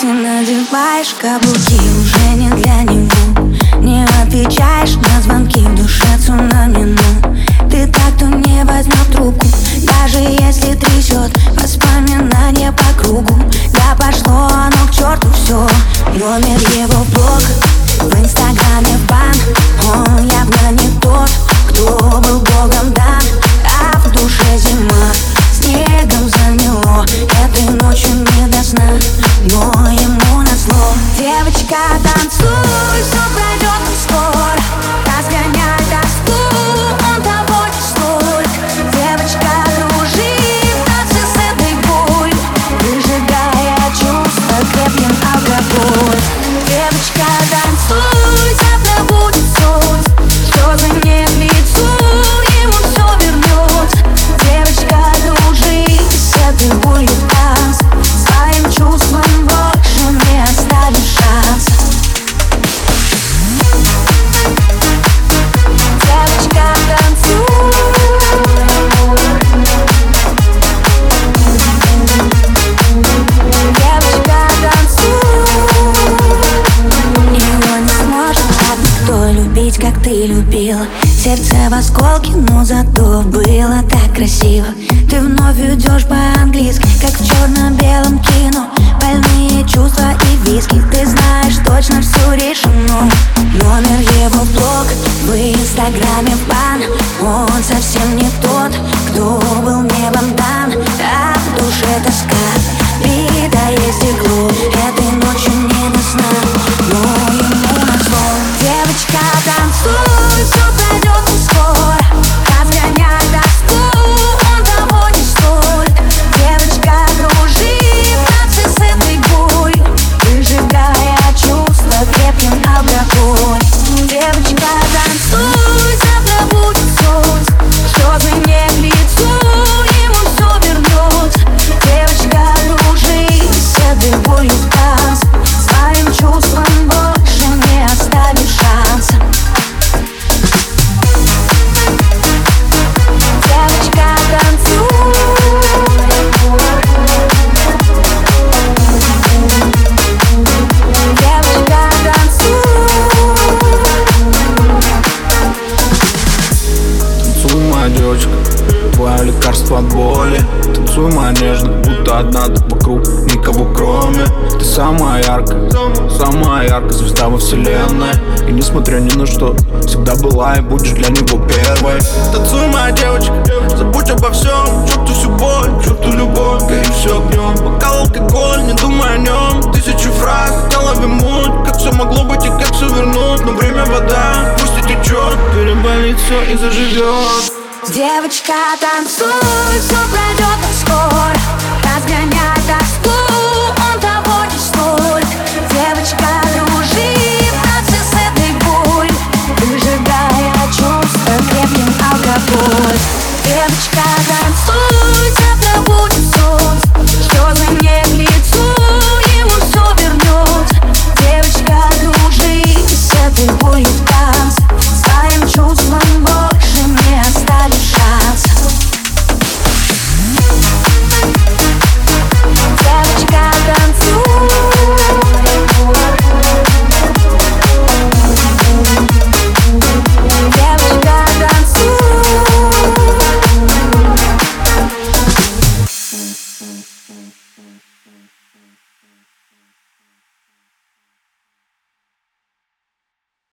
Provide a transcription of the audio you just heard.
Ты надеваешь каблуки уже не для него. Не отвечаешь на звонки в душе цунами Но ты так, кто не возьмет трубку любить, как ты любила Сердце в осколке, но зато было так красиво. Ты вновь идешь по-английски, как в черно-белом кино. Больные чувства и виски, ты знаешь точно все решено. Номер его блог, в инстаграме бан Он совсем не тот, кто был небом моя девочка, твое лекарство от боли. Танцуй, моя нежная, будто одна ты вокруг Никого кроме. Ты самая яркая, самая яркая звезда во вселенной. И несмотря ни на что, всегда была и будешь для него первой. Танцуй, моя девочка, забудь обо всем. Чувствуй всю боль, чувствуй любовь, гори все огнем Бокал алкоголь, не думай о нем Тысячи фраз, голове муть. Как все могло быть и как все вернуть? Но время вода, пусть и течет Переболит все и заживет Девочка, танцуй, все пройдет так скоро